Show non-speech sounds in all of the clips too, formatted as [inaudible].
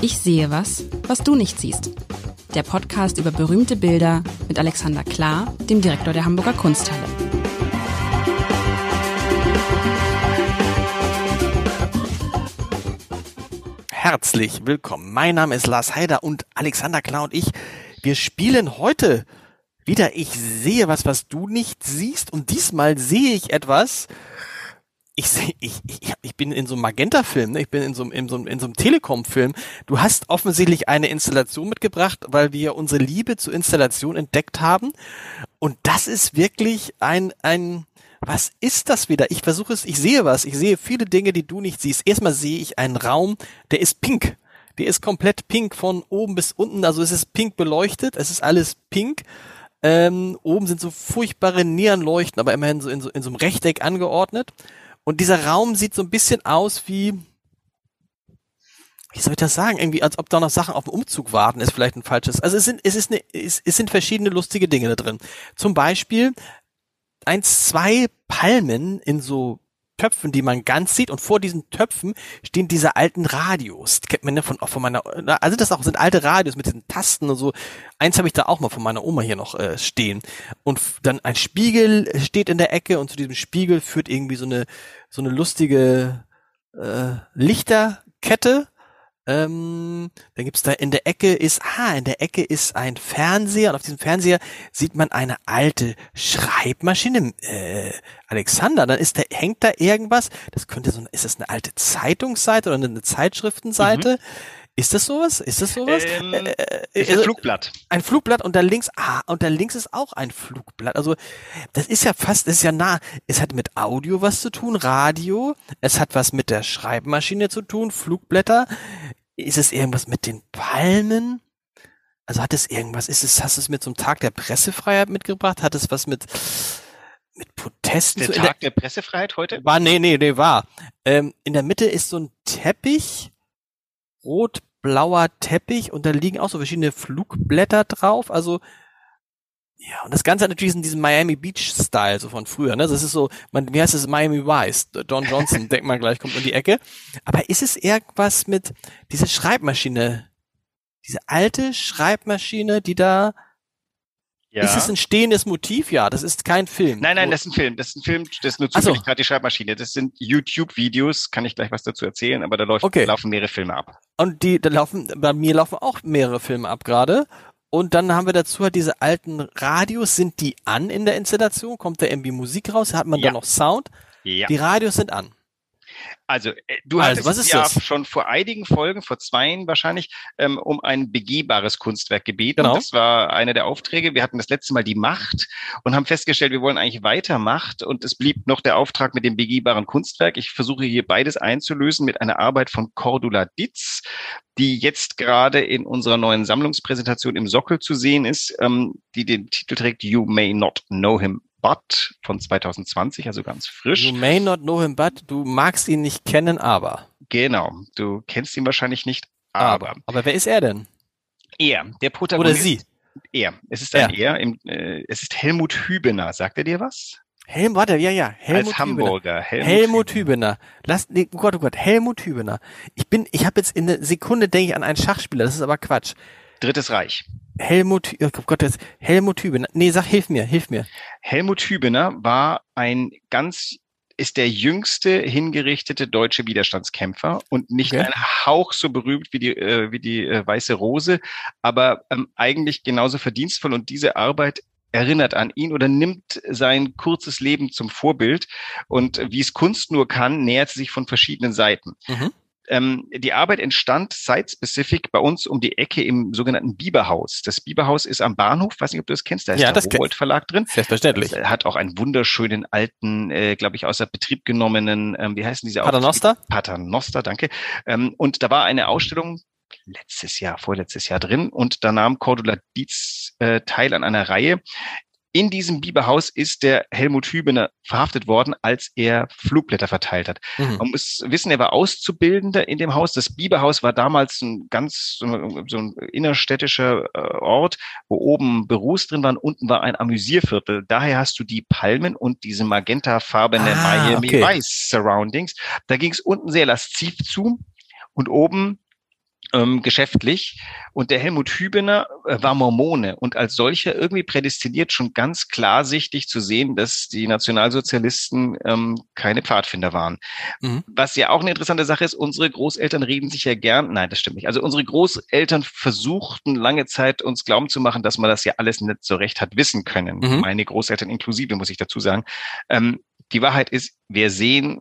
Ich sehe was, was du nicht siehst. Der Podcast über berühmte Bilder mit Alexander Klar, dem Direktor der Hamburger Kunsthalle. Herzlich willkommen. Mein Name ist Lars Heider und Alexander Klar und ich, wir spielen heute wieder Ich sehe was, was du nicht siehst und diesmal sehe ich etwas, ich, seh, ich, ich, ich bin in so einem Magenta-Film, ne? ich bin in so, in so, in so einem Telekom-Film. Du hast offensichtlich eine Installation mitgebracht, weil wir unsere Liebe zur Installation entdeckt haben. Und das ist wirklich ein, ein, was ist das wieder? Ich versuche es, ich sehe was, ich sehe viele Dinge, die du nicht siehst. Erstmal sehe ich einen Raum, der ist pink. Der ist komplett pink von oben bis unten, also es ist pink beleuchtet, es ist alles pink. Ähm, oben sind so furchtbare Neonleuchten, aber immerhin so in, so in so einem Rechteck angeordnet. Und dieser Raum sieht so ein bisschen aus wie, wie soll ich das sagen? Irgendwie, als ob da noch Sachen auf dem Umzug warten, ist vielleicht ein falsches. Also es sind, es ist eine, es, es sind verschiedene lustige Dinge da drin. Zum Beispiel eins, zwei Palmen in so Töpfen, die man ganz sieht und vor diesen Töpfen stehen diese alten Radios. Die kennt man ja von, auch von meiner, also das auch sind alte Radios mit diesen Tasten und so. Eins habe ich da auch mal von meiner Oma hier noch äh, stehen. Und dann ein Spiegel steht in der Ecke und zu diesem Spiegel führt irgendwie so eine, so eine lustige äh, Lichterkette ähm, dann gibt's da in der Ecke ist, ah, in der Ecke ist ein Fernseher und auf diesem Fernseher sieht man eine alte Schreibmaschine. Äh, Alexander, dann ist da, hängt da irgendwas. Das könnte so, ist das eine alte Zeitungsseite oder eine Zeitschriftenseite? Mhm. Ist das sowas? Ist das sowas? Ähm, äh, äh, ist ein also, Flugblatt. Ein Flugblatt und da links, ah, und da links ist auch ein Flugblatt. Also, das ist ja fast, das ist ja nah. Es hat mit Audio was zu tun, Radio. Es hat was mit der Schreibmaschine zu tun, Flugblätter. Ist es irgendwas mit den Palmen? Also hat es irgendwas, ist es, hast du es mit so einem Tag der Pressefreiheit mitgebracht? Hat es was mit, mit Protesten? Der zu, Tag der, der, Pressefreiheit heute? War, nee, nee, nee, war. Ähm, in der Mitte ist so ein Teppich, rot-blauer Teppich und da liegen auch so verschiedene Flugblätter drauf. Also ja, und das Ganze hat natürlich in diesem Miami Beach Style, so von früher, ne? Das ist so, man, wie heißt es, Miami Vice, Don Johnson, [laughs] denkt man gleich, kommt um die Ecke. Aber ist es irgendwas mit dieser Schreibmaschine, diese alte Schreibmaschine, die da, ja. Ist es ein stehendes Motiv? Ja, das ist kein Film. Nein, nein, das ist ein Film. Das ist ein Film, das ist nur zufällig so. gerade die Schreibmaschine. Das sind YouTube-Videos, kann ich gleich was dazu erzählen, aber da läuft, okay. laufen mehrere Filme ab. Und die, da laufen, bei mir laufen auch mehrere Filme ab gerade. Und dann haben wir dazu halt diese alten Radios, sind die an in der Installation? Kommt da irgendwie Musik raus? Hat man ja. da noch Sound? Ja. Die Radios sind an. Also, äh, du also, hattest ja das? schon vor einigen Folgen, vor zweien wahrscheinlich, ähm, um ein begehbares Kunstwerk gebeten. Genau. Das war einer der Aufträge. Wir hatten das letzte Mal die Macht und haben festgestellt, wir wollen eigentlich weiter Macht und es blieb noch der Auftrag mit dem begehbaren Kunstwerk. Ich versuche hier beides einzulösen mit einer Arbeit von Cordula Ditz, die jetzt gerade in unserer neuen Sammlungspräsentation im Sockel zu sehen ist, ähm, die den Titel trägt You May Not Know Him But von 2020, also ganz frisch. You may not know him, but du magst ihn nicht kennen, aber. Genau, du kennst ihn wahrscheinlich nicht, aber. Aber, aber wer ist er denn? Er, der Protagonist. Oder sie? Er. Es ist ein er. er im, äh, es ist Helmut Hübener. Sagt er dir was? Helmut, warte, ja, ja. Helmut Als Hamburger. Helmut, Helmut Hübener. Lass, nee, oh Gott, oh Gott, Helmut Hübener. Ich bin, ich habe jetzt in einer Sekunde denke ich an einen Schachspieler. Das ist aber Quatsch. Drittes Reich. Helmut, oh Gott, das, Helmut Hübener. Nee, sag, hilf mir, hilf mir. Helmut Hübener war ein ganz, ist der jüngste hingerichtete deutsche Widerstandskämpfer und nicht okay. ein Hauch so berühmt wie die, äh, wie die äh, Weiße Rose, aber ähm, eigentlich genauso verdienstvoll und diese Arbeit erinnert an ihn oder nimmt sein kurzes Leben zum Vorbild und wie es Kunst nur kann, nähert sie sich von verschiedenen Seiten. Mhm. Ähm, die Arbeit entstand site-specific bei uns um die Ecke im sogenannten Biberhaus. Das Biberhaus ist am Bahnhof, weiß nicht, ob du das kennst, da ist ja, der Rowold Verlag drin. Selbstverständlich. Das, äh, hat auch einen wunderschönen alten, äh, glaube ich, außer Betrieb genommenen, ähm, wie heißen diese Paternoster? Paternoster, danke. Ähm, und da war eine Ausstellung, letztes Jahr, vorletztes Jahr drin und da nahm Cordula Dietz äh, teil an einer Reihe, in diesem Biberhaus ist der Helmut Hübener verhaftet worden, als er Flugblätter verteilt hat. Mhm. Man muss wissen, er war Auszubildender in dem Haus. Das Biberhaus war damals ein ganz so ein innerstädtischer äh, Ort, wo oben Büros drin waren, unten war ein Amüsierviertel. Daher hast du die Palmen und diese magentafarbene ah, Miami okay. Vice Surroundings. Da ging es unten sehr lasziv zu und oben ähm, geschäftlich. Und der Helmut Hübener äh, war Mormone und als solcher irgendwie prädestiniert, schon ganz klarsichtig zu sehen, dass die Nationalsozialisten ähm, keine Pfadfinder waren. Mhm. Was ja auch eine interessante Sache ist, unsere Großeltern reden sich ja gern, nein, das stimmt nicht. Also unsere Großeltern versuchten lange Zeit uns glauben zu machen, dass man das ja alles nicht so recht hat wissen können. Mhm. Meine Großeltern inklusive, muss ich dazu sagen. Ähm, die Wahrheit ist, wir sehen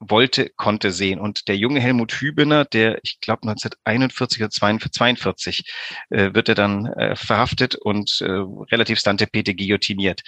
wollte, konnte sehen. Und der junge Helmut Hübener, der, ich glaube 1941 oder 42, äh, wird er dann äh, verhaftet und äh, relativ stantepete guillotiniert.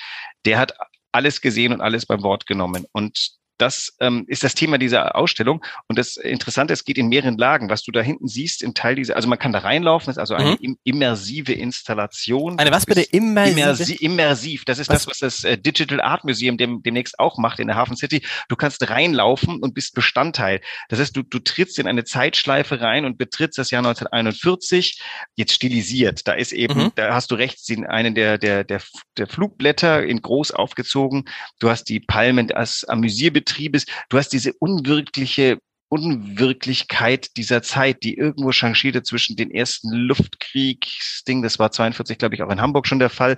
Der hat alles gesehen und alles beim Wort genommen. Und das ähm, ist das Thema dieser Ausstellung. Und das Interessante, es geht in mehreren Lagen. Was du da hinten siehst, im Teil dieser, also man kann da reinlaufen, das ist also eine mhm. immersive Installation. Eine was bitte? Immersive? Immersi immersiv. Das ist was? das, was das äh, Digital Art Museum dem, demnächst auch macht in der Hafen City. Du kannst reinlaufen und bist Bestandteil. Das heißt, du, du trittst in eine Zeitschleife rein und betrittst das Jahr 1941, jetzt stilisiert. Da ist eben, mhm. da hast du rechts den, einen der, der, der, der Flugblätter in groß aufgezogen. Du hast die Palmen als Amüsierbetrieb Betriebes. Du hast diese unwirkliche Unwirklichkeit dieser Zeit, die irgendwo changierte zwischen den ersten Luftkriegsding, das war 42, glaube ich, auch in Hamburg schon der Fall,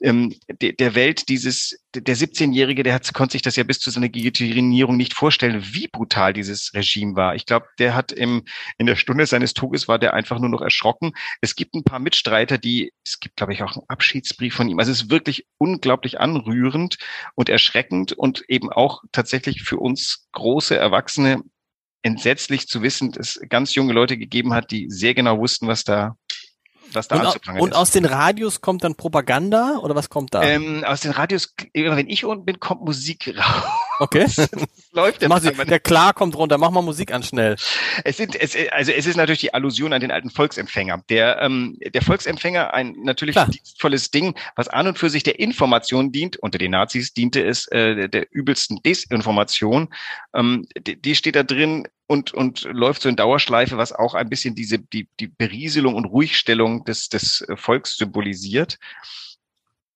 ähm, der, Welt dieses, der 17-Jährige, der hat, konnte sich das ja bis zu seiner Guillotinierung nicht vorstellen, wie brutal dieses Regime war. Ich glaube, der hat im, in der Stunde seines Todes war der einfach nur noch erschrocken. Es gibt ein paar Mitstreiter, die, es gibt, glaube ich, auch einen Abschiedsbrief von ihm. Also es ist wirklich unglaublich anrührend und erschreckend und eben auch tatsächlich für uns große Erwachsene entsetzlich zu wissen, dass es ganz junge Leute gegeben hat, die sehr genau wussten, was da was da und, Und aus den Radios kommt dann Propaganda oder was kommt da? Ähm, aus den Radios, wenn ich unten bin, kommt Musik raus. Okay. [laughs] läuft der, Sie, der Klar kommt runter, mach mal Musik an schnell. Es sind, es, also es ist natürlich die Allusion an den alten Volksempfänger. Der, ähm, der Volksempfänger, ein natürlich Klar. dienstvolles Ding, was an und für sich der Information dient. Unter den Nazis diente es äh, der übelsten Desinformation. Ähm, die, die steht da drin und, und läuft so in Dauerschleife, was auch ein bisschen diese, die, die Berieselung und Ruhigstellung des, des Volks symbolisiert.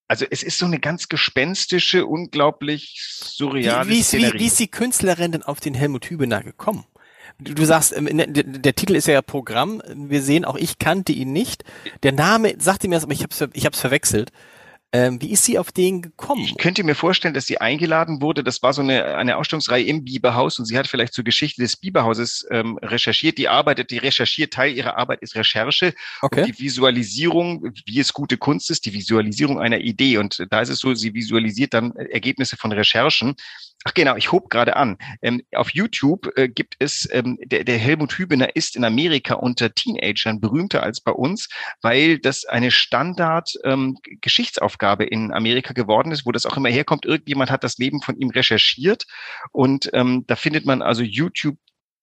Also es ist so eine ganz gespenstische, unglaublich surreale wie, wie, wie, wie ist die Künstlerin denn auf den Helmut Hübener gekommen? Du, du sagst, ähm, der, der, Titel ist ja Programm. Wir sehen, auch ich kannte ihn nicht. Der Name sagte mir das, aber ich habe es ich hab's verwechselt. Ähm, wie ist sie auf den gekommen? Ich könnte mir vorstellen, dass sie eingeladen wurde. Das war so eine, eine Ausstellungsreihe im Biberhaus und sie hat vielleicht zur Geschichte des Biberhauses ähm, recherchiert. Die arbeitet, die recherchiert, Teil ihrer Arbeit ist Recherche. Okay. Und die Visualisierung, wie es gute Kunst ist, die Visualisierung einer Idee. Und da ist es so, sie visualisiert dann Ergebnisse von Recherchen. Ach genau, ich hob gerade an. Ähm, auf YouTube äh, gibt es, ähm, der, der Helmut Hübener ist in Amerika unter Teenagern berühmter als bei uns, weil das eine Standard-Geschichtsaufgabe ähm, in Amerika geworden ist, wo das auch immer herkommt. Irgendjemand hat das Leben von ihm recherchiert und ähm, da findet man also YouTube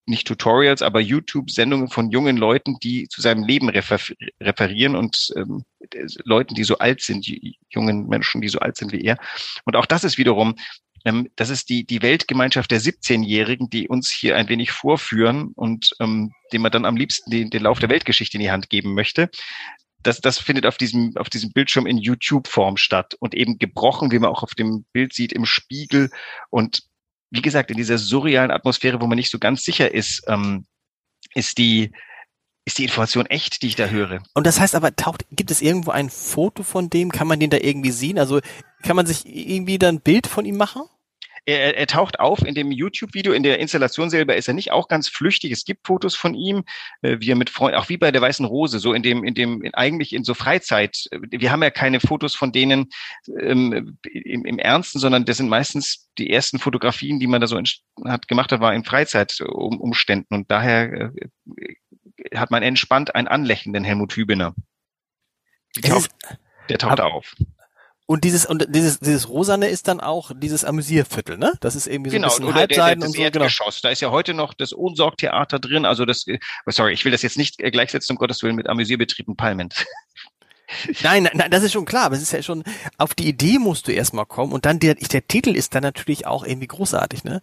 nicht Tutorials, aber YouTube-Sendungen von jungen Leuten, die zu seinem Leben refer referieren und ähm, Leuten, die so alt sind, jungen Menschen, die so alt sind wie er. Und auch das ist wiederum ähm, das ist die, die Weltgemeinschaft der 17-Jährigen, die uns hier ein wenig vorführen und ähm, dem man dann am liebsten den, den Lauf der Weltgeschichte in die Hand geben möchte. Das, das findet auf diesem, auf diesem Bildschirm in YouTube-Form statt und eben gebrochen, wie man auch auf dem Bild sieht, im Spiegel und wie gesagt, in dieser surrealen Atmosphäre, wo man nicht so ganz sicher ist, ähm, ist die, ist die Information echt, die ich da höre. Und das heißt aber, taucht, gibt es irgendwo ein Foto von dem? Kann man den da irgendwie sehen? Also kann man sich irgendwie dann ein Bild von ihm machen? Er, er taucht auf in dem YouTube-Video, in der Installation selber ist er nicht auch ganz flüchtig. Es gibt Fotos von ihm, äh, wie er mit Freunden, auch wie bei der Weißen Rose, so in dem, in dem, in, eigentlich in so Freizeit. Wir haben ja keine Fotos von denen ähm, im, im Ernsten, sondern das sind meistens die ersten Fotografien, die man da so in, hat gemacht hat, war in Freizeitumständen. Und daher äh, hat man entspannt einen anlächelnden Helmut Hübener. Taucht, der taucht ab, auf. Und dieses und dieses dieses rosane ist dann auch dieses Amüsierviertel, ne? Das ist irgendwie so genau, ein bisschen Halbseiten und so. Genau. Da ist ja heute noch das Ohnsorgtheater drin. Also das, äh, sorry, ich will das jetzt nicht gleichsetzen, um Gottes Willen, mit Amüsierbetrieb und Palmen. [laughs] Nein, nein, nein, das ist schon klar, aber es ist ja schon, auf die Idee musst du erstmal kommen und dann der, der Titel ist dann natürlich auch irgendwie großartig, ne?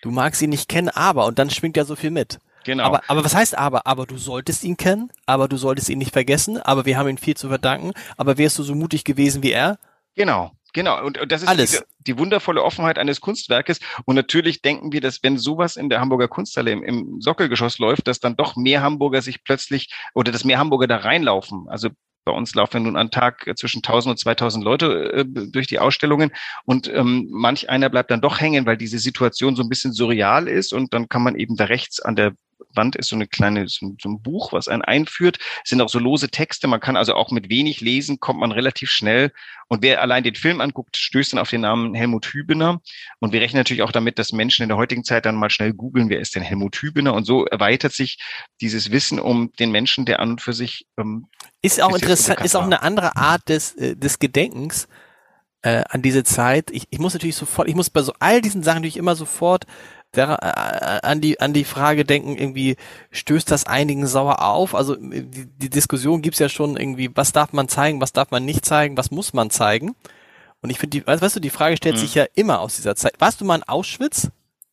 Du magst ihn nicht kennen, aber, und dann schwingt ja so viel mit. Genau. Aber, aber was heißt aber? Aber du solltest ihn kennen, aber du solltest ihn nicht vergessen, aber wir haben ihn viel zu verdanken, aber wärst du so mutig gewesen wie er? Genau. Genau, und, und das ist Alles. Die, die, wundervolle Offenheit eines Kunstwerkes. Und natürlich denken wir, dass wenn sowas in der Hamburger Kunsthalle im, im Sockelgeschoss läuft, dass dann doch mehr Hamburger sich plötzlich oder dass mehr Hamburger da reinlaufen. Also bei uns laufen nun am Tag zwischen 1000 und 2000 Leute äh, durch die Ausstellungen und ähm, manch einer bleibt dann doch hängen, weil diese Situation so ein bisschen surreal ist und dann kann man eben da rechts an der Wand ist so eine kleine, so, so ein Buch, was einen einführt. Es sind auch so lose Texte. Man kann also auch mit wenig lesen, kommt man relativ schnell. Und wer allein den Film anguckt, stößt dann auf den Namen Helmut Hübener. Und wir rechnen natürlich auch damit, dass Menschen in der heutigen Zeit dann mal schnell googeln, wer ist denn Helmut Hübener? Und so erweitert sich dieses Wissen um den Menschen, der an und für sich ähm, ist auch interessant, ist auch eine andere Art des, äh, des Gedenkens äh, an diese Zeit. Ich, ich muss natürlich sofort, ich muss bei so all diesen Sachen natürlich immer sofort der, äh, an die an die Frage denken, irgendwie stößt das einigen sauer auf? Also die, die Diskussion gibt's ja schon irgendwie, was darf man zeigen, was darf man nicht zeigen, was muss man zeigen? Und ich finde, die, weißt du, die Frage stellt mhm. sich ja immer aus dieser Zeit. Warst du mal in Auschwitz?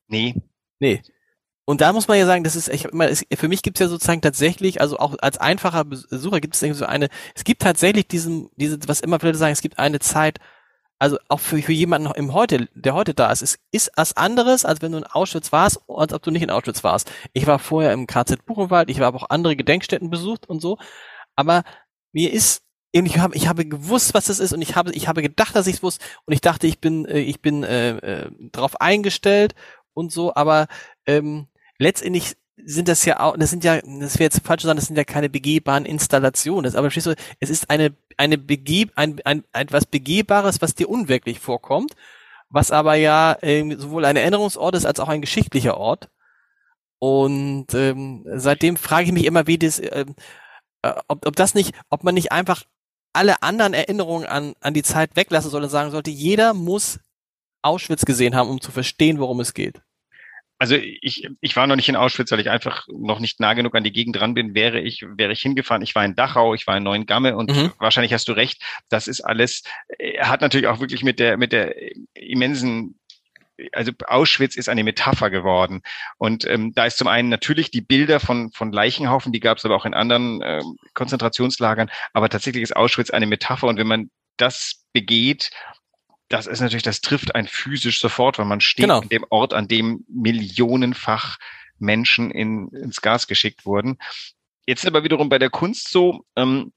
Nee. Nee. Und da muss man ja sagen, das ist echt immer, für mich gibt's ja sozusagen tatsächlich, also auch als einfacher Besucher gibt es irgendwie so eine, es gibt tatsächlich diesen, diese, was immer viele sagen, es gibt eine Zeit, also auch für, für jemanden im heute, der heute da ist, es ist was anderes, als wenn du in Auschwitz warst, als ob du nicht in Auschwitz warst. Ich war vorher im KZ Buchenwald, ich habe auch andere Gedenkstätten besucht und so, aber mir ist ich habe ich habe gewusst, was das ist und ich habe ich habe gedacht, dass ich es wusste und ich dachte, ich bin äh, ich bin äh, äh, darauf eingestellt und so, aber ähm, letztendlich sind das ja auch, das sind ja, das wäre jetzt falsch zu sagen, das sind ja keine begehbaren Installationen. Aber verstehst du, es ist eine, eine begeh, ein, ein, etwas Begehbares, was dir unwirklich vorkommt, was aber ja ähm, sowohl ein Erinnerungsort ist als auch ein geschichtlicher Ort. Und ähm, seitdem frage ich mich immer, wie das, ähm, äh, ob, ob das nicht, ob man nicht einfach alle anderen Erinnerungen an, an die Zeit weglassen soll und sagen sollte, jeder muss Auschwitz gesehen haben, um zu verstehen, worum es geht also ich, ich war noch nicht in Auschwitz, weil ich einfach noch nicht nah genug an die Gegend dran bin. Wäre ich, wäre ich hingefahren. Ich war in Dachau, ich war in Neuengamme und mhm. wahrscheinlich hast du recht. Das ist alles, äh, hat natürlich auch wirklich mit der, mit der immensen also Auschwitz ist eine Metapher geworden. Und ähm, da ist zum einen natürlich die Bilder von, von Leichenhaufen, die gab es aber auch in anderen ähm, Konzentrationslagern, aber tatsächlich ist Auschwitz eine Metapher. Und wenn man das begeht, das ist natürlich, das trifft ein physisch sofort, weil man steht genau. an dem Ort, an dem millionenfach Menschen in, ins Gas geschickt wurden. Jetzt aber wiederum bei der Kunst so, ähm,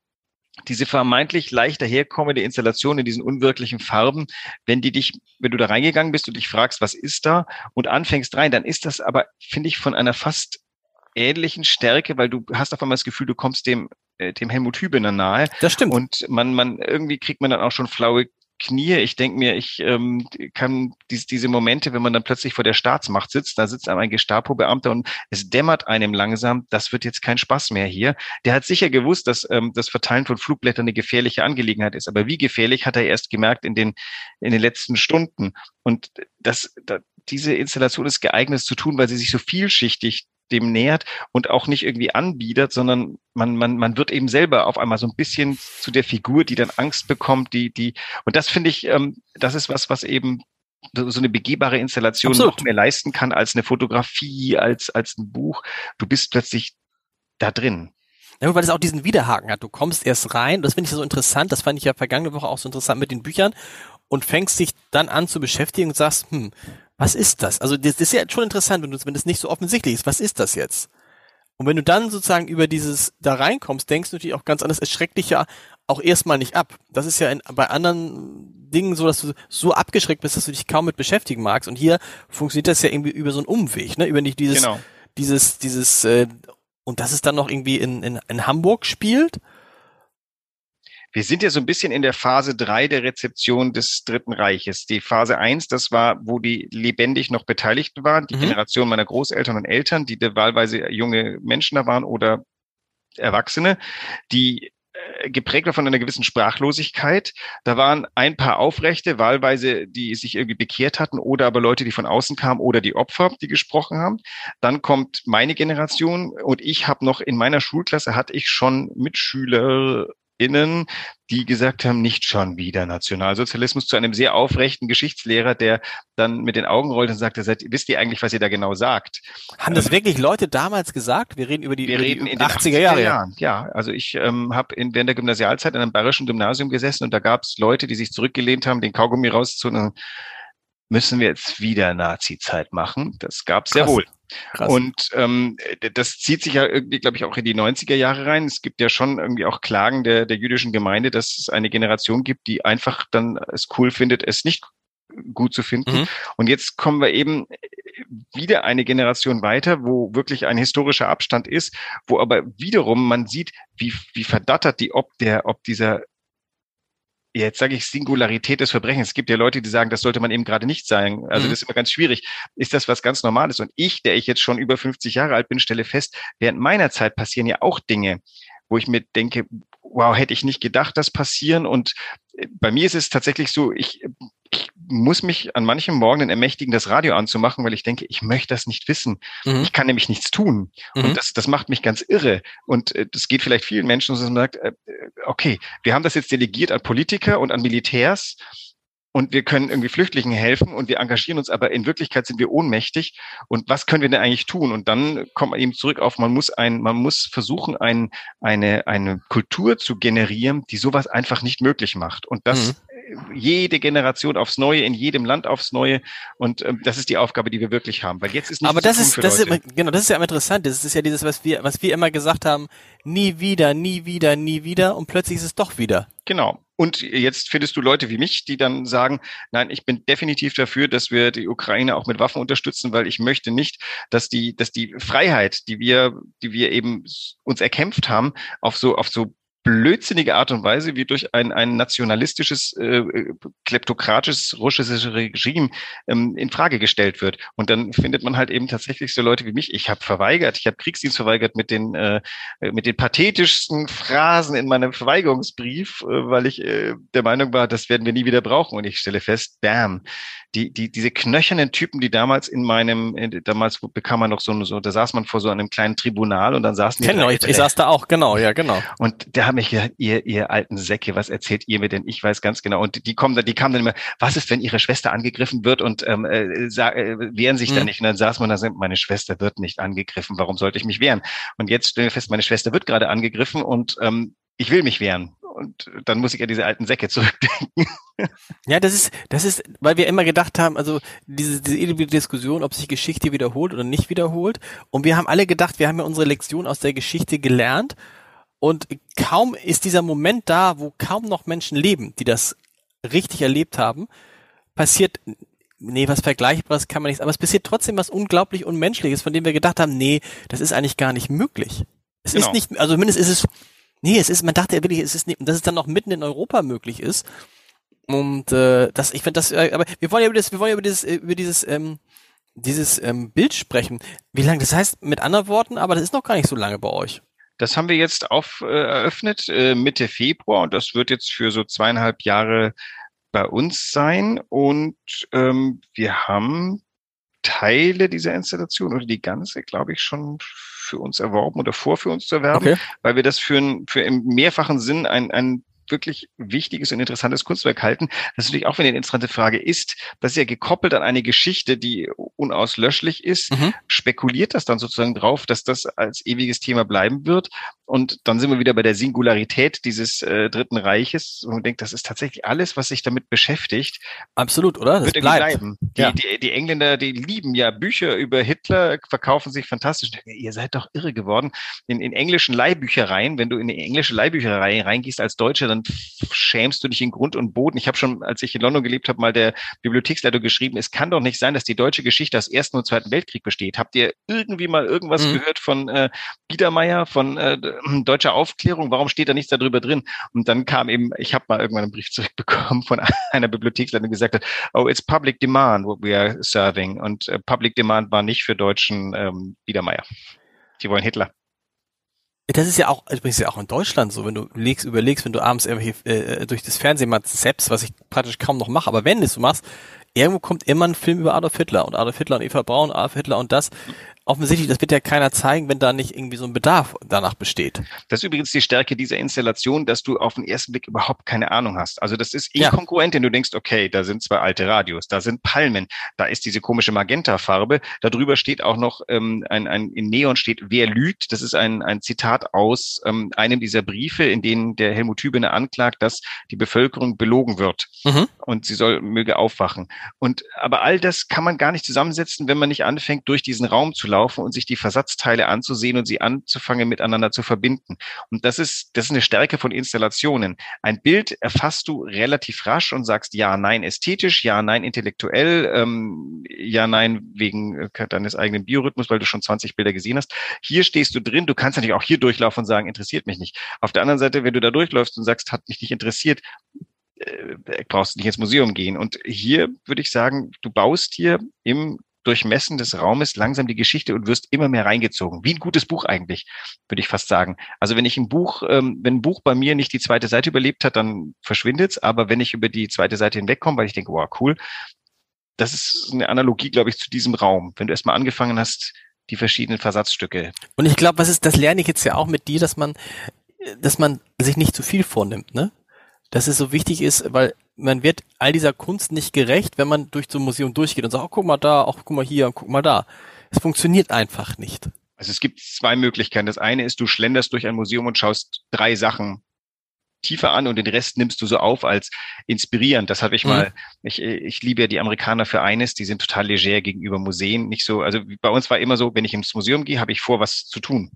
diese vermeintlich leicht daherkommende Installation in diesen unwirklichen Farben, wenn die dich, wenn du da reingegangen bist und dich fragst, was ist da und anfängst rein, dann ist das aber, finde ich, von einer fast ähnlichen Stärke, weil du hast auf einmal das Gefühl, du kommst dem äh, dem Helmut Hübener nahe. Das stimmt. Und man, man irgendwie kriegt man dann auch schon flaue Knie. Ich denke mir, ich ähm, kann dies, diese Momente, wenn man dann plötzlich vor der Staatsmacht sitzt, da sitzt einem ein Gestapo-Beamter und es dämmert einem langsam, das wird jetzt kein Spaß mehr hier. Der hat sicher gewusst, dass ähm, das Verteilen von Flugblättern eine gefährliche Angelegenheit ist. Aber wie gefährlich hat er erst gemerkt in den, in den letzten Stunden. Und das, da, diese Installation ist geeignet zu tun, weil sie sich so vielschichtig dem nähert und auch nicht irgendwie anbietet, sondern man, man, man wird eben selber auf einmal so ein bisschen zu der Figur, die dann Angst bekommt, die, die, und das finde ich, ähm, das ist was, was eben so eine begehbare Installation Absolut. noch mehr leisten kann als eine Fotografie, als, als ein Buch. Du bist plötzlich da drin. Ja, weil es auch diesen Widerhaken hat. Du kommst erst rein, das finde ich so interessant, das fand ich ja vergangene Woche auch so interessant mit den Büchern und fängst dich dann an zu beschäftigen und sagst, hm, was ist das? Also das, das ist ja schon interessant, wenn, du, wenn das nicht so offensichtlich ist. Was ist das jetzt? Und wenn du dann sozusagen über dieses da reinkommst, denkst du natürlich auch ganz anders, es schreckt dich ja auch erstmal nicht ab. Das ist ja in, bei anderen Dingen so, dass du so abgeschreckt bist, dass du dich kaum mit beschäftigen magst. Und hier funktioniert das ja irgendwie über so einen Umweg, ne? Über nicht dieses, genau. dieses, dieses, äh, und das ist dann noch irgendwie in, in, in Hamburg spielt wir sind ja so ein bisschen in der Phase drei der Rezeption des Dritten Reiches. Die Phase eins, das war, wo die lebendig noch Beteiligten waren, die mhm. Generation meiner Großeltern und Eltern, die wahlweise junge Menschen da waren oder Erwachsene, die äh, geprägt war von einer gewissen Sprachlosigkeit. Da waren ein paar Aufrechte, wahlweise, die sich irgendwie bekehrt hatten oder aber Leute, die von außen kamen oder die Opfer, die gesprochen haben. Dann kommt meine Generation und ich habe noch in meiner Schulklasse hatte ich schon Mitschüler JuristInnen, die gesagt haben, nicht schon wieder Nationalsozialismus, zu einem sehr aufrechten Geschichtslehrer, der dann mit den Augen rollt und sagte, seid, wisst ihr eigentlich, was ihr da genau sagt? Haben das ähm, wirklich Leute damals gesagt? Wir reden über die, wir über reden die in 80er, 80er Jahre. Jahren. Ja, also ich ähm, habe während der Gymnasialzeit in einem bayerischen Gymnasium gesessen und da gab es Leute, die sich zurückgelehnt haben, den Kaugummi rauszuholen müssen wir jetzt wieder Nazi-Zeit machen. Das gab es sehr wohl. Krass. Und ähm, das zieht sich ja irgendwie, glaube ich, auch in die 90er Jahre rein. Es gibt ja schon irgendwie auch Klagen der, der jüdischen Gemeinde, dass es eine Generation gibt, die einfach dann es cool findet, es nicht gut zu finden. Mhm. Und jetzt kommen wir eben wieder eine Generation weiter, wo wirklich ein historischer Abstand ist, wo aber wiederum man sieht, wie, wie verdattert die ob der, ob dieser jetzt sage ich Singularität des Verbrechens. Es gibt ja Leute, die sagen, das sollte man eben gerade nicht sein. Also mhm. das ist immer ganz schwierig. Ist das was ganz Normales? Und ich, der ich jetzt schon über 50 Jahre alt bin, stelle fest, während meiner Zeit passieren ja auch Dinge, wo ich mir denke, wow, hätte ich nicht gedacht, das passieren. Und äh, bei mir ist es tatsächlich so, ich, ich muss mich an manchem Morgen ermächtigen, das Radio anzumachen, weil ich denke, ich möchte das nicht wissen. Mhm. Ich kann nämlich nichts tun. Mhm. Und das, das macht mich ganz irre. Und äh, das geht vielleicht vielen Menschen, dass man sagt, äh, okay, wir haben das jetzt delegiert an Politiker und an Militärs und wir können irgendwie Flüchtlingen helfen und wir engagieren uns, aber in Wirklichkeit sind wir ohnmächtig. Und was können wir denn eigentlich tun? Und dann kommt man eben zurück auf, man muss ein, man muss versuchen, ein, eine, eine Kultur zu generieren, die sowas einfach nicht möglich macht. Und das mhm. Jede Generation aufs Neue, in jedem Land aufs Neue. Und ähm, das ist die Aufgabe, die wir wirklich haben. Weil jetzt ist nicht Aber das ist, das ist, genau, das ist ja interessant. Das ist ja dieses, was wir, was wir immer gesagt haben, nie wieder, nie wieder, nie wieder. Und plötzlich ist es doch wieder. Genau. Und jetzt findest du Leute wie mich, die dann sagen, nein, ich bin definitiv dafür, dass wir die Ukraine auch mit Waffen unterstützen, weil ich möchte nicht, dass die, dass die Freiheit, die wir, die wir eben uns erkämpft haben, auf so, auf so blödsinnige Art und Weise, wie durch ein, ein nationalistisches, äh, kleptokratisches russisches Regime ähm, in Frage gestellt wird. Und dann findet man halt eben tatsächlich so Leute wie mich. Ich habe verweigert, ich habe Kriegsdienst verweigert mit den äh, mit den pathetischsten Phrasen in meinem Verweigerungsbrief, äh, weil ich äh, der Meinung war, das werden wir nie wieder brauchen. Und ich stelle fest, damn, die, die, diese knöchernen Typen, die damals in meinem, in, damals bekam man noch so, so, da saß man vor so einem kleinen Tribunal und dann saßen die. Genau, ich, ich saß da auch, genau, ja, genau. Und der hat mich gesagt, ihr, ihr alten Säcke, was erzählt ihr mir denn? Ich weiß ganz genau. Und die kommen dann, die kamen dann immer, was ist, wenn ihre Schwester angegriffen wird und ähm, äh, äh, wehren sich mhm. da nicht? Und dann saß man da, meine Schwester wird nicht angegriffen, warum sollte ich mich wehren? Und jetzt stellen wir fest, meine Schwester wird gerade angegriffen und ähm, ich will mich wehren. Und dann muss ich ja diese alten Säcke zurückdenken. [laughs] Ja, das ist, das ist, weil wir immer gedacht haben, also diese, diese ewige Diskussion, ob sich Geschichte wiederholt oder nicht wiederholt. Und wir haben alle gedacht, wir haben ja unsere Lektion aus der Geschichte gelernt. Und kaum ist dieser Moment da, wo kaum noch Menschen leben, die das richtig erlebt haben, passiert, nee, was Vergleichbares kann man nicht, aber es passiert trotzdem was unglaublich Unmenschliches, von dem wir gedacht haben, nee, das ist eigentlich gar nicht möglich. Es genau. ist nicht, also zumindest ist es, nee, es ist, man dachte ja wirklich, es ist nicht, dass es dann noch mitten in Europa möglich ist. Und äh, das, ich finde das, äh, aber wir wollen ja über das, wir wollen ja über dieses, über dieses, ähm, dieses ähm, Bild sprechen. Wie lange? Das heißt, mit anderen Worten, aber das ist noch gar nicht so lange bei euch. Das haben wir jetzt auf, äh, eröffnet äh, Mitte Februar und das wird jetzt für so zweieinhalb Jahre bei uns sein. Und ähm, wir haben Teile dieser Installation oder die ganze, glaube ich, schon für uns erworben oder vor für uns zu erwerben, okay. weil wir das für, ein, für im mehrfachen Sinn ein, ein wirklich wichtiges und interessantes Kunstwerk halten. Das ist natürlich auch eine interessante Frage ist, das ist ja gekoppelt an eine Geschichte, die unauslöschlich ist. Mhm. Spekuliert das dann sozusagen drauf, dass das als ewiges Thema bleiben wird? Und dann sind wir wieder bei der Singularität dieses äh, Dritten Reiches und man denkt, das ist tatsächlich alles, was sich damit beschäftigt. Absolut, oder? Das wird bleibt. bleiben. Die, ja. die, die, Engländer, die lieben ja Bücher über Hitler, verkaufen sich fantastisch. Ihr seid doch irre geworden. In, in englischen Leihbüchereien, wenn du in die englische Leihbücherei reingehst als Deutscher, dann schämst du dich in Grund und Boden. Ich habe schon, als ich in London gelebt habe, mal der Bibliotheksleiter geschrieben, es kann doch nicht sein, dass die deutsche Geschichte aus Ersten und Zweiten Weltkrieg besteht. Habt ihr irgendwie mal irgendwas mhm. gehört von äh, Biedermeier, von äh, deutscher Aufklärung? Warum steht da nichts darüber drin? Und dann kam eben, ich habe mal irgendwann einen Brief [laughs] zurückbekommen von einer Bibliotheksleiterin, die gesagt hat, oh, it's public demand what we are serving. Und äh, public demand war nicht für deutschen ähm, Biedermeier. Die wollen Hitler. Das ist ja auch, übrigens ja auch in Deutschland so, wenn du legst, überlegst, wenn du abends irgendwie äh, durch das Fernsehen mal selbst, was ich praktisch kaum noch mache, aber wenn du es so machst, irgendwo kommt immer ein Film über Adolf Hitler und Adolf Hitler und Eva Braun, Adolf Hitler und das. Offensichtlich, das wird ja keiner zeigen, wenn da nicht irgendwie so ein Bedarf danach besteht. Das ist übrigens die Stärke dieser Installation, dass du auf den ersten Blick überhaupt keine Ahnung hast. Also das ist inkongruent, ja. denn du denkst, okay, da sind zwei alte Radios, da sind Palmen, da ist diese komische Magenta-Farbe, darüber steht auch noch ähm, ein, ein in Neon steht, wer lügt. Das ist ein, ein Zitat aus ähm, einem dieser Briefe, in denen der Helmut Hübner anklagt, dass die Bevölkerung belogen wird mhm. und sie soll möge aufwachen. Und aber all das kann man gar nicht zusammensetzen, wenn man nicht anfängt, durch diesen Raum zu laufen und sich die Versatzteile anzusehen und sie anzufangen, miteinander zu verbinden. Und das ist, das ist eine Stärke von Installationen. Ein Bild erfasst du relativ rasch und sagst ja, nein, ästhetisch, ja, nein, intellektuell, ähm, ja, nein, wegen äh, deines eigenen Biorhythmus, weil du schon 20 Bilder gesehen hast. Hier stehst du drin, du kannst natürlich auch hier durchlaufen und sagen, interessiert mich nicht. Auf der anderen Seite, wenn du da durchläufst und sagst, hat mich nicht interessiert, äh, brauchst du nicht ins Museum gehen. Und hier würde ich sagen, du baust hier im Durchmessen des Raumes langsam die Geschichte und wirst immer mehr reingezogen. Wie ein gutes Buch eigentlich, würde ich fast sagen. Also wenn ich ein Buch, ähm, wenn ein Buch bei mir nicht die zweite Seite überlebt hat, dann verschwindet's. Aber wenn ich über die zweite Seite hinwegkomme, weil ich denke, wow, cool, das ist eine Analogie, glaube ich, zu diesem Raum. Wenn du erstmal angefangen hast, die verschiedenen Versatzstücke. Und ich glaube, was ist, das lerne ich jetzt ja auch mit dir, dass man, dass man sich nicht zu viel vornimmt, ne? Dass es so wichtig ist, weil man wird all dieser Kunst nicht gerecht, wenn man durch so ein Museum durchgeht und sagt, oh, guck mal da, auch guck mal hier, guck mal da. Es funktioniert einfach nicht. Also es gibt zwei Möglichkeiten. Das eine ist, du schlenderst durch ein Museum und schaust drei Sachen tiefer an und den Rest nimmst du so auf als inspirierend. Das habe ich mhm. mal, ich, ich liebe ja die Amerikaner für eines, die sind total leger gegenüber Museen, nicht so, also bei uns war immer so, wenn ich ins Museum gehe, habe ich vor, was zu tun,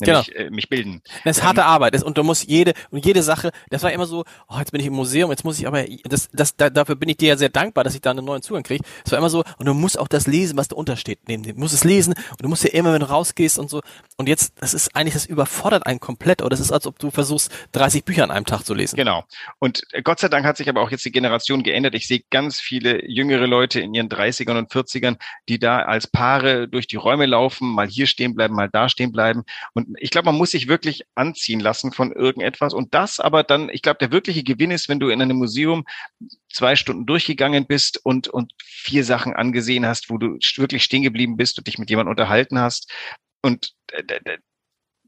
nämlich genau. äh, mich bilden. Das ist harte ähm, Arbeit und du musst jede und jede Sache, das war immer so, oh, jetzt bin ich im Museum, jetzt muss ich aber, das, das, da, dafür bin ich dir ja sehr dankbar, dass ich da einen neuen Zugang kriege. Es war immer so, und du musst auch das lesen, was da untersteht, neben dem, du musst es lesen und du musst ja immer, wenn du rausgehst und so, und jetzt, das ist eigentlich, das überfordert einen komplett, oder das ist, als ob du versuchst, 30 Bücher an einem Tag zu lesen. Genau. Und Gott sei Dank hat sich aber auch jetzt die Generation geändert. Ich sehe ganz viele jüngere Leute in ihren 30ern und 40ern, die da als Paare durch die Räume laufen, mal hier stehen bleiben, mal da stehen bleiben. Und ich glaube, man muss sich wirklich anziehen lassen von irgendetwas. Und das aber dann, ich glaube, der wirkliche Gewinn ist, wenn du in einem Museum zwei Stunden durchgegangen bist und, und vier Sachen angesehen hast, wo du wirklich stehen geblieben bist und dich mit jemandem unterhalten hast. Und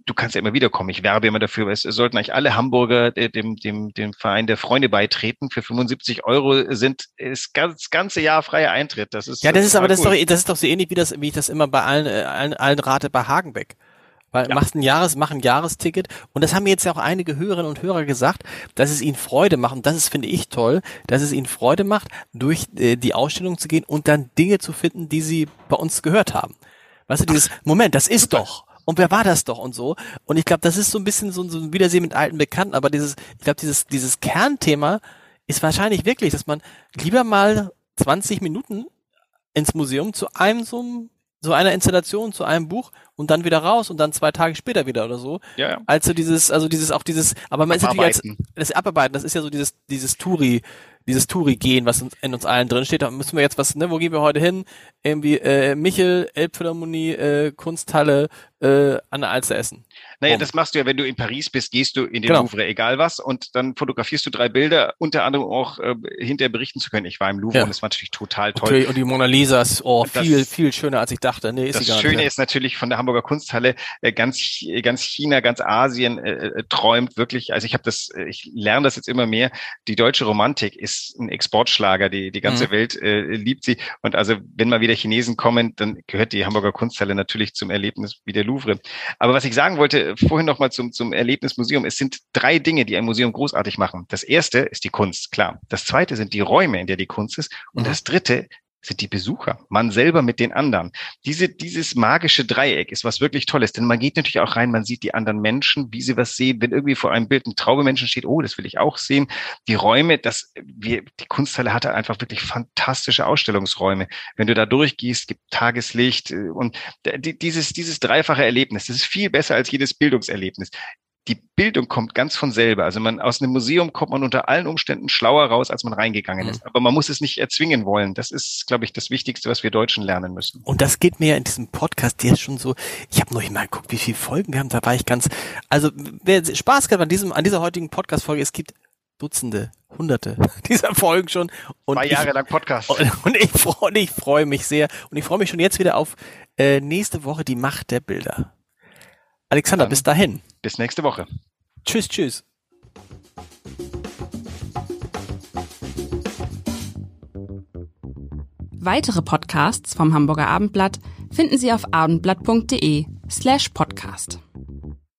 du kannst ja immer wieder kommen. Ich werbe immer dafür, es sollten eigentlich alle Hamburger dem, dem, dem Verein der Freunde beitreten. Für 75 Euro sind ist das ganze Jahr freier Eintritt. Das ist ja, das ist aber cool. das ist doch das ist doch so ähnlich wie das wie ich das immer bei allen äh, allen, allen rate bei Hagenbeck. Weil ja. machst ein Jahres, mach ein Jahresticket und das haben mir jetzt ja auch einige Hörerinnen und Hörer gesagt, dass es ihnen Freude macht und das ist finde ich toll, dass es ihnen Freude macht, durch äh, die Ausstellung zu gehen und dann Dinge zu finden, die sie bei uns gehört haben. Weißt du, dieses Moment, das ist doch und wer war das doch und so. Und ich glaube, das ist so ein bisschen so, so ein Wiedersehen mit alten Bekannten, aber dieses, ich glaube, dieses, dieses Kernthema ist wahrscheinlich wirklich, dass man lieber mal 20 Minuten ins Museum zu einem so, so einer Installation, zu einem Buch und dann wieder raus und dann zwei Tage später wieder oder so. Ja, ja. Also dieses, also dieses, auch dieses, aber man ist natürlich als, das Abarbeiten, das ist ja so dieses, dieses Touri, dieses Touri-Gehen, was in uns allen drin steht. Da müssen wir jetzt was, ne, wo gehen wir heute hin? Irgendwie, äh, Michel, Elbphilharmonie, äh, Kunsthalle, äh, an der Alster essen. Naja, Boom. das machst du ja, wenn du in Paris bist, gehst du in den genau. Louvre, egal was, und dann fotografierst du drei Bilder, unter anderem auch äh, hinterher berichten zu können. Ich war im Louvre ja. und es war natürlich total toll. Okay, und die Mona Lisa ist oh, viel, viel schöner, als ich dachte. Nee, ist das Schöne nicht. ist natürlich von der Hamburger Kunsthalle, äh, ganz, ganz China, ganz Asien äh, äh, träumt wirklich, also ich habe das, äh, ich lerne das jetzt immer mehr, die deutsche Romantik ist ein Exportschlager, die, die ganze mhm. Welt äh, liebt sie. Und also wenn mal wieder Chinesen kommen, dann gehört die Hamburger Kunsthalle natürlich zum Erlebnis wie der Louvre. Aber was ich sagen wollte, vorhin noch mal zum, zum Erlebnismuseum, es sind drei Dinge, die ein Museum großartig machen. Das erste ist die Kunst, klar. Das zweite sind die Räume, in der die Kunst ist. Und mhm. das dritte sind die Besucher, man selber mit den anderen. Diese, dieses magische Dreieck ist was wirklich Tolles, denn man geht natürlich auch rein, man sieht die anderen Menschen, wie sie was sehen. Wenn irgendwie vor einem Bild ein Traube Menschen steht, oh, das will ich auch sehen. Die Räume, das, wir, die Kunsthalle hatte einfach wirklich fantastische Ausstellungsräume. Wenn du da durchgehst, gibt Tageslicht äh, und dieses, dieses dreifache Erlebnis, das ist viel besser als jedes Bildungserlebnis die Bildung kommt ganz von selber. Also man aus einem Museum kommt man unter allen Umständen schlauer raus, als man reingegangen mhm. ist. Aber man muss es nicht erzwingen wollen. Das ist, glaube ich, das Wichtigste, was wir Deutschen lernen müssen. Und das geht mir ja in diesem Podcast jetzt schon so. Ich habe noch mal geguckt, wie viele Folgen wir haben. Da war ich ganz. Also wer Spaß gehabt an diesem, an dieser heutigen Podcast-Folge, es gibt Dutzende, Hunderte [laughs] dieser Folgen schon. Und Zwei Jahre ich, lang Podcast. Und, und ich freue ich freu mich sehr. Und ich freue mich schon jetzt wieder auf äh, nächste Woche die Macht der Bilder. Alexander, Dann bis dahin. Bis nächste Woche. Tschüss, tschüss. Weitere Podcasts vom Hamburger Abendblatt finden Sie auf abendblatt.de slash podcast.